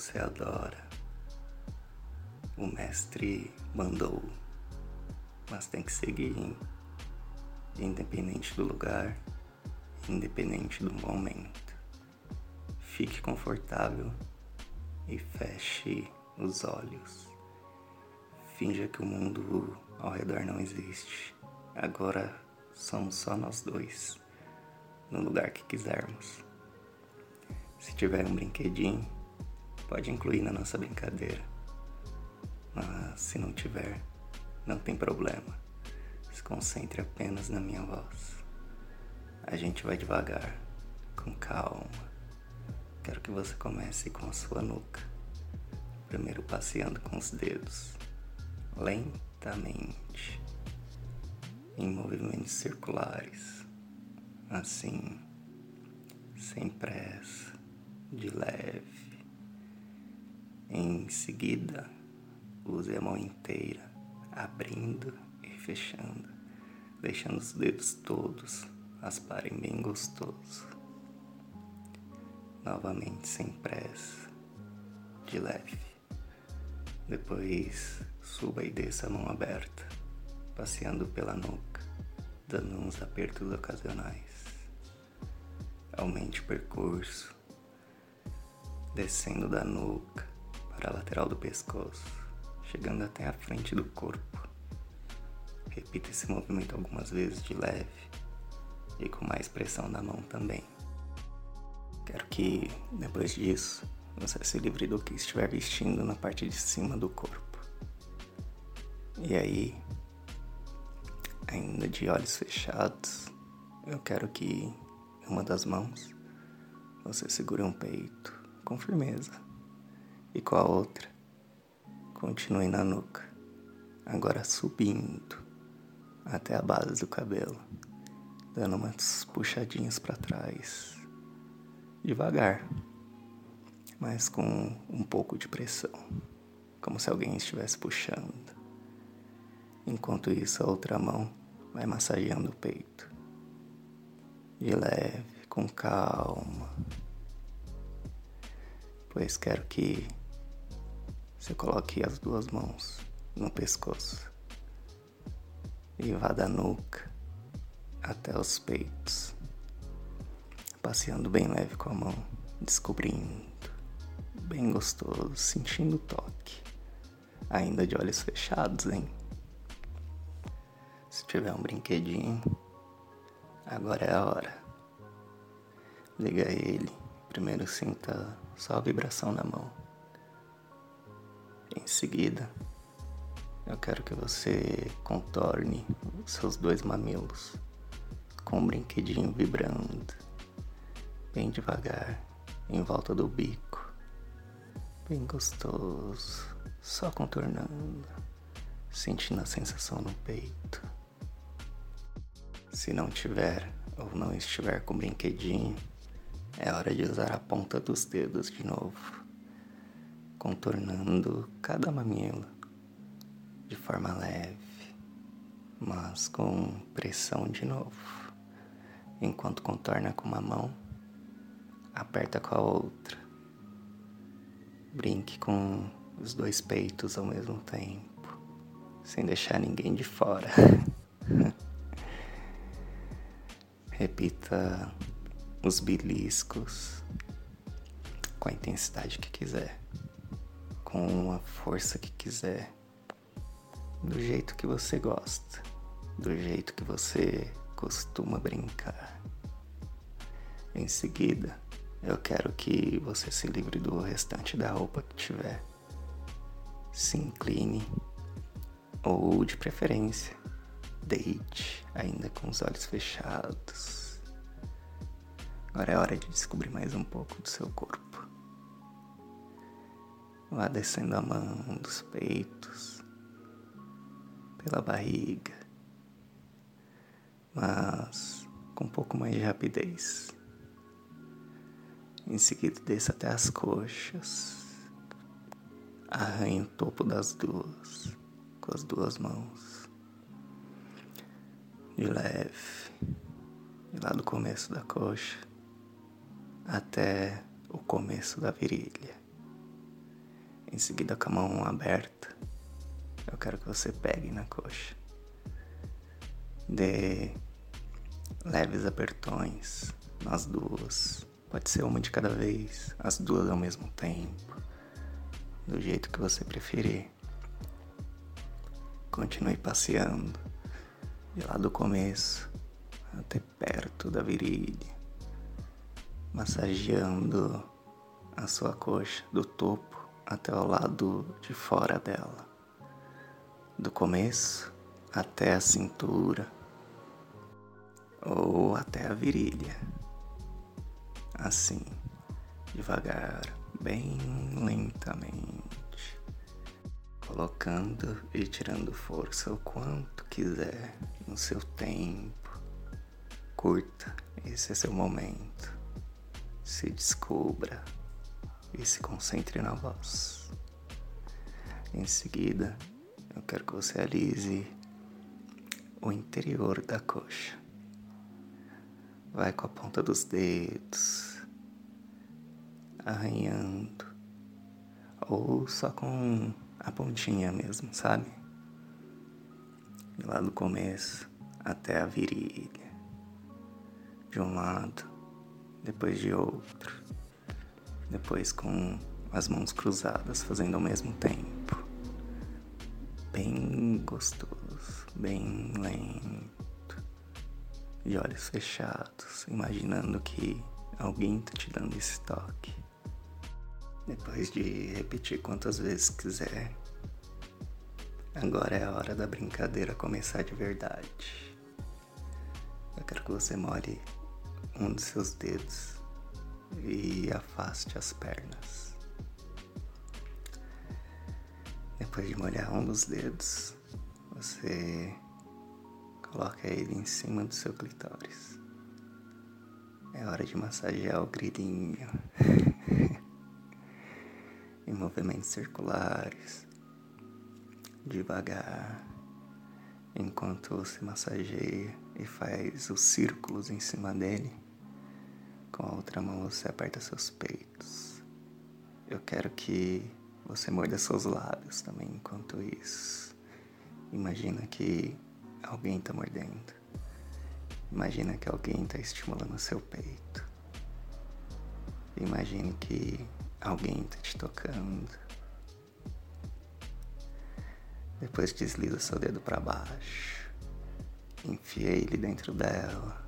você adora. O mestre mandou, mas tem que seguir, independente do lugar, independente do momento. Fique confortável e feche os olhos. Finja que o mundo ao redor não existe. Agora somos só nós dois no lugar que quisermos. Se tiver um brinquedinho, pode incluir na nossa brincadeira. Mas se não tiver, não tem problema. Se concentre apenas na minha voz. A gente vai devagar, com calma. Quero que você comece com a sua nuca. Primeiro passeando com os dedos, lentamente, em movimentos circulares assim, sem pressa, de leve. Em seguida, use a mão inteira, abrindo e fechando, deixando os dedos todos asparem bem gostoso. Novamente, sem pressa, de leve. Depois, suba e desça a mão aberta, passeando pela nuca, dando uns apertos ocasionais aumente o percurso, descendo da nuca para a lateral do pescoço, chegando até a frente do corpo. Repita esse movimento algumas vezes de leve e com mais pressão na mão também. Quero que, depois disso, você se livre do que estiver vestindo na parte de cima do corpo. E aí, ainda de olhos fechados, eu quero que uma das mãos, você segura um peito com firmeza e com a outra, continue na nuca, agora subindo até a base do cabelo, dando umas puxadinhas para trás, devagar, mas com um pouco de pressão, como se alguém estivesse puxando. Enquanto isso, a outra mão vai massageando o peito. De leve, com calma, pois quero que você coloque as duas mãos no pescoço e vá da nuca até os peitos, passeando bem leve com a mão, descobrindo, bem gostoso, sentindo o toque, ainda de olhos fechados, hein? Se tiver um brinquedinho, Agora é a hora. Liga ele. Primeiro sinta só a vibração na mão. Em seguida, eu quero que você contorne os seus dois mamilos com um brinquedinho vibrando, bem devagar, em volta do bico. Bem gostoso, só contornando, sentindo a sensação no peito. Se não tiver ou não estiver com brinquedinho, é hora de usar a ponta dos dedos de novo, contornando cada mamilo de forma leve, mas com pressão de novo. Enquanto contorna com uma mão, aperta com a outra. Brinque com os dois peitos ao mesmo tempo, sem deixar ninguém de fora. Repita os beliscos com a intensidade que quiser, com a força que quiser, do jeito que você gosta, do jeito que você costuma brincar. Em seguida, eu quero que você se livre do restante da roupa que tiver. Se incline, ou de preferência, deite, ainda com os olhos fechados. Agora é hora de descobrir mais um pouco do seu corpo. Vá descendo a mão dos peitos, pela barriga, mas com um pouco mais de rapidez. Em seguida, desça até as coxas. Arranhe o topo das duas com as duas mãos de leve, lá do começo da coxa, até o começo da virilha. Em seguida, com a mão aberta, eu quero que você pegue na coxa. Dê leves apertões nas duas. Pode ser uma de cada vez, as duas ao mesmo tempo, do jeito que você preferir. Continue passeando de lá do começo até perto da virilha, massageando a sua coxa do topo até o lado de fora dela, do começo até a cintura ou até a virilha. Assim, devagar, bem lentamente, colocando e tirando força o quanto quiser no seu tempo. Curta, esse é seu momento. Se descubra e se concentre na voz. Em seguida, eu quero que você alise o interior da coxa. Vai com a ponta dos dedos, arranhando, ou só com a pontinha mesmo, sabe? Lá do começo até a virilha, de um lado, depois de outro, depois com as mãos cruzadas, fazendo ao mesmo tempo. Bem gostoso, bem lento de olhos fechados, imaginando que alguém está te dando esse toque. Depois de repetir quantas vezes quiser, agora é a hora da brincadeira começar de verdade. Eu quero que você molhe um dos seus dedos e afaste as pernas. Depois de molhar um dos dedos, você Coloca ele em cima do seu clitóris. É hora de massagear o grilinho. em movimentos circulares. Devagar. Enquanto você massageia e faz os círculos em cima dele, com a outra mão você aperta seus peitos. Eu quero que você morda seus lábios também enquanto isso. Imagina que alguém está mordendo. Imagina que alguém está estimulando seu peito. Imagine que alguém está te tocando. Depois desliza seu dedo para baixo. Enfia ele dentro dela.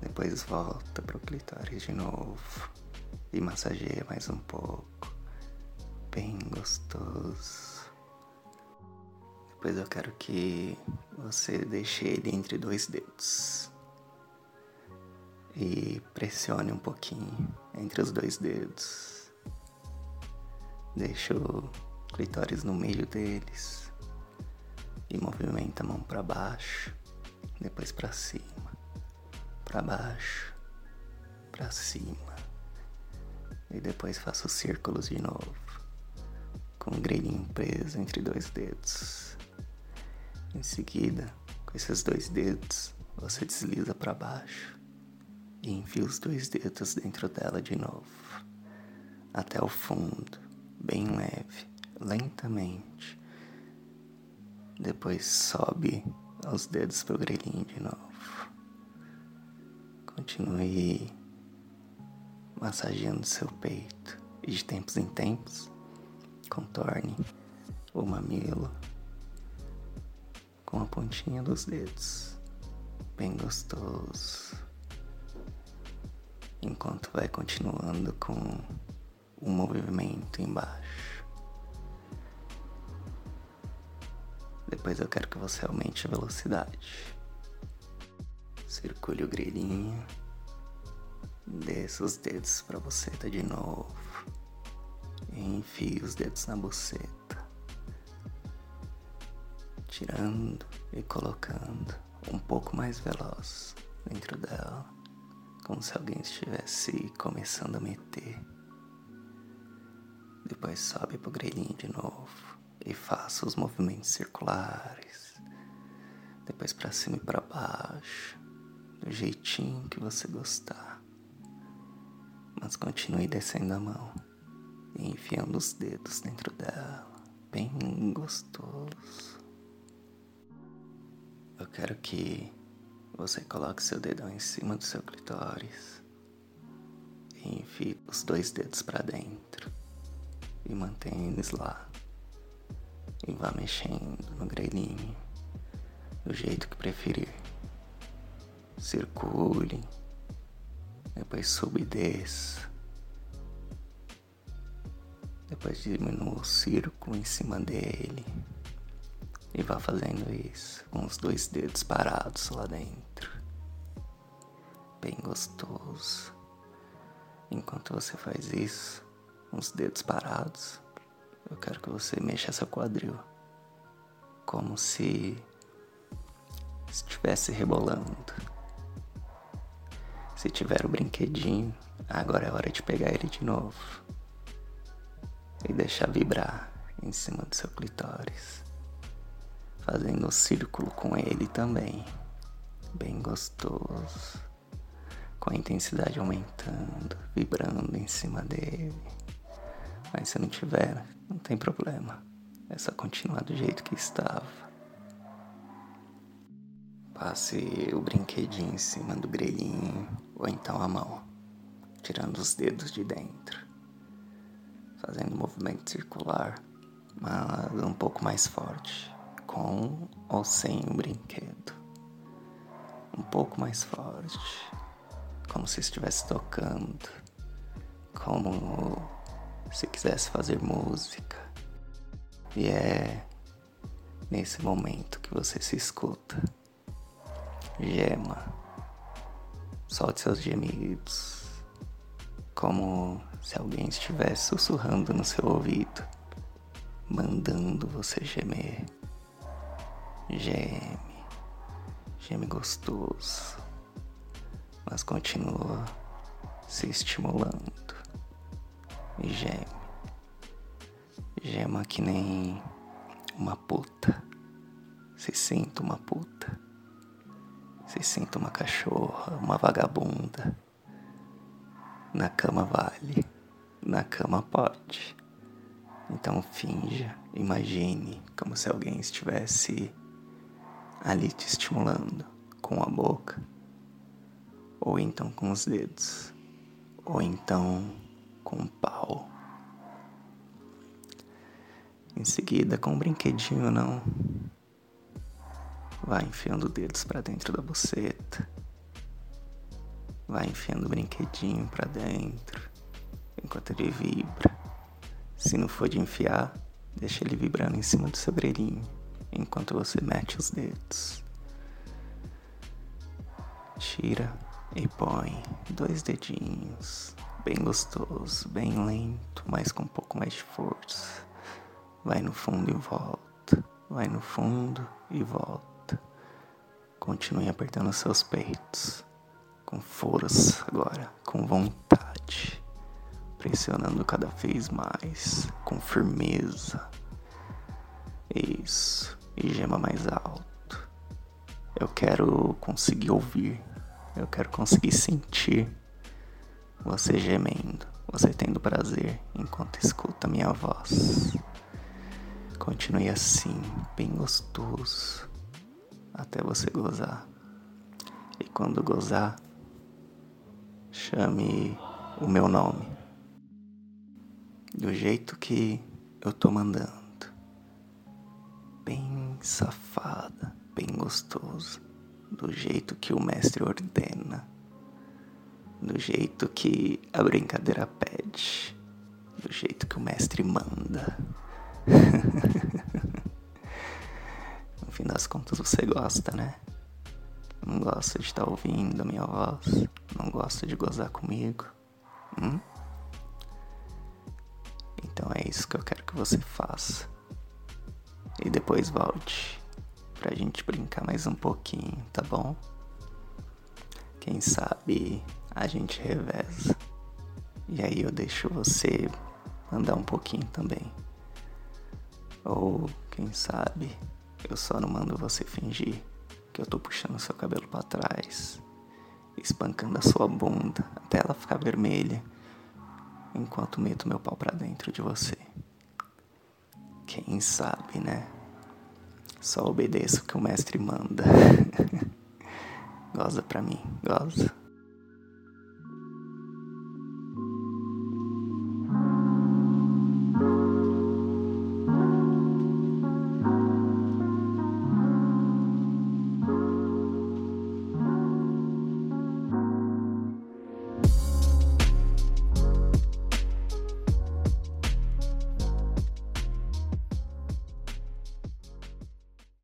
Depois volta pro clitóris de novo. E massageia mais um pouco. Bem gostoso. Depois eu quero que você deixe ele entre dois dedos. E pressione um pouquinho entre os dois dedos. Deixa o clitóris no meio deles. E movimenta a mão para baixo, depois para cima, para baixo, para cima. E depois faça os círculos de novo, com o grelhinho preso entre dois dedos. Em seguida, com esses dois dedos, você desliza para baixo e enfia os dois dedos dentro dela de novo, até o fundo, bem leve, lentamente. Depois sobe os dedos pro grelhinho de novo. Continue massageando seu peito e de tempos em tempos contorne o mamilo com a pontinha dos dedos, bem gostoso. Enquanto vai continuando com o movimento embaixo. Depois eu quero que você aumente a velocidade. Circule o grelhinho. Desça os dedos para você tá de novo. E enfie os dedos na buceta tirando e colocando um pouco mais veloz dentro dela, como se alguém estivesse começando a meter. Depois sobe pro grelhinho de novo e faça os movimentos circulares. Depois para cima e para baixo, do jeitinho que você gostar. Mas continue descendo a mão e enfiando os dedos dentro dela, bem gostoso. Eu quero que você coloque seu dedão em cima do seu clitóris e enfie os dois dedos para dentro e mantenha eles lá. E vá mexendo no grelhinho do jeito que preferir. Circule, depois suba e. Depois diminua o círculo em cima dele. E vá fazendo isso com os dois dedos parados lá dentro. Bem gostoso. Enquanto você faz isso, com os dedos parados, eu quero que você mexa seu quadril. Como se estivesse rebolando. Se tiver o brinquedinho, agora é hora de pegar ele de novo. E deixar vibrar em cima do seu clitóris, fazendo um círculo com ele também, bem gostoso, com a intensidade aumentando, vibrando em cima dele. Mas se não tiver, não tem problema, é só continuar do jeito que estava. Passe o brinquedinho em cima do grelhinho ou então a mão, tirando os dedos de dentro, fazendo um movimento circular, mas um pouco mais forte, com ou sem o brinquedo. Um pouco mais forte, como se estivesse tocando, como se quisesse fazer música. E é nesse momento que você se escuta. Gema. Solte seus gemidos. Como se alguém estivesse sussurrando no seu ouvido, mandando você gemer. Geme. Geme gostoso. Mas continua se estimulando. E geme. Gema que nem uma puta. Se sinta uma puta se sinta uma cachorra, uma vagabunda. Na cama vale, na cama pode. Então finja, imagine como se alguém estivesse ali te estimulando com a boca, ou então com os dedos, ou então com o pau. Em seguida, com um brinquedinho não Vai enfiando dedos para dentro da buceta. Vai enfiando o brinquedinho para dentro enquanto ele vibra. Se não for de enfiar, deixa ele vibrando em cima do seu grelhinho enquanto você mete os dedos. Tira e põe dois dedinhos, bem gostoso, bem lento, mas com um pouco mais de força. Vai no fundo e volta, vai no fundo e volta. Continue apertando seus peitos com força agora, com vontade, pressionando cada vez mais, com firmeza. Isso, e gema mais alto. Eu quero conseguir ouvir, eu quero conseguir sentir você gemendo, você tendo prazer enquanto escuta minha voz. Continue assim, bem gostoso até você gozar. E quando gozar, chame o meu nome. Do jeito que eu tô mandando. Bem safada, bem gostoso. Do jeito que o mestre ordena. Do jeito que a brincadeira pede. Do jeito que o mestre manda. fim das contas você gosta, né? Não gosta de estar tá ouvindo a minha voz? Não gosta de gozar comigo? Hum? Então é isso que eu quero que você faça. E depois volte pra gente brincar mais um pouquinho, tá bom? Quem sabe a gente reveza. E aí eu deixo você andar um pouquinho também. Ou quem sabe eu só não mando você fingir que eu tô puxando seu cabelo para trás, espancando a sua bunda até ela ficar vermelha, enquanto meto meu pau pra dentro de você. Quem sabe, né? Só obedeço o que o mestre manda. goza pra mim, goza.